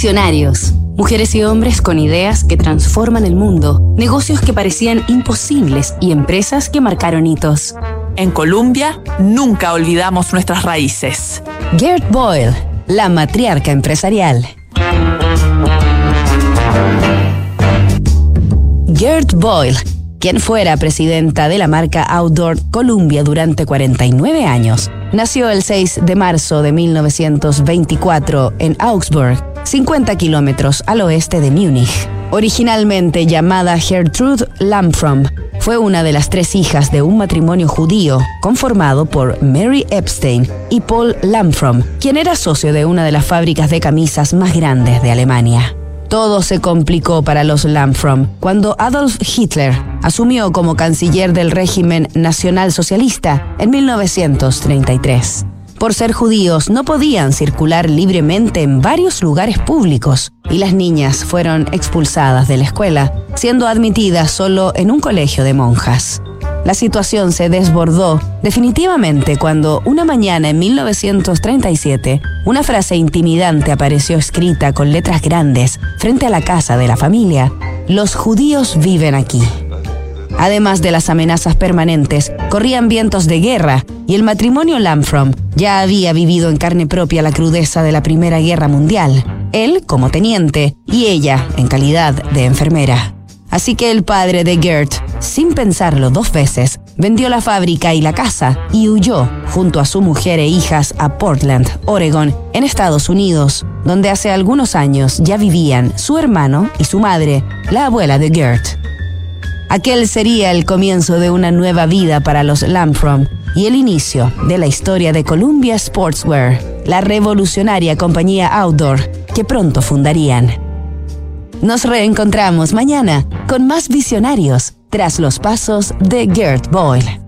Visionarios. Mujeres y hombres con ideas que transforman el mundo, negocios que parecían imposibles y empresas que marcaron hitos. En Colombia, nunca olvidamos nuestras raíces. Gert Boyle, la matriarca empresarial. Gert Boyle, quien fuera presidenta de la marca Outdoor Columbia durante 49 años, nació el 6 de marzo de 1924 en Augsburg, 50 kilómetros al oeste de Múnich. Originalmente llamada Gertrude Lamfrom, fue una de las tres hijas de un matrimonio judío conformado por Mary Epstein y Paul Lamfrom, quien era socio de una de las fábricas de camisas más grandes de Alemania. Todo se complicó para los Lamfrom cuando Adolf Hitler asumió como canciller del régimen nacional socialista en 1933 por ser judíos no podían circular libremente en varios lugares públicos y las niñas fueron expulsadas de la escuela, siendo admitidas solo en un colegio de monjas. La situación se desbordó definitivamente cuando una mañana en 1937 una frase intimidante apareció escrita con letras grandes frente a la casa de la familia. Los judíos viven aquí. Además de las amenazas permanentes, corrían vientos de guerra y el matrimonio Lamfrom ya había vivido en carne propia la crudeza de la Primera Guerra Mundial, él como teniente y ella en calidad de enfermera. Así que el padre de Gert, sin pensarlo dos veces, vendió la fábrica y la casa y huyó junto a su mujer e hijas a Portland, Oregon, en Estados Unidos, donde hace algunos años ya vivían su hermano y su madre, la abuela de Gert. Aquel sería el comienzo de una nueva vida para los Lamfrom y el inicio de la historia de Columbia Sportswear, la revolucionaria compañía outdoor que pronto fundarían. Nos reencontramos mañana con más visionarios tras los pasos de Gert Boyle.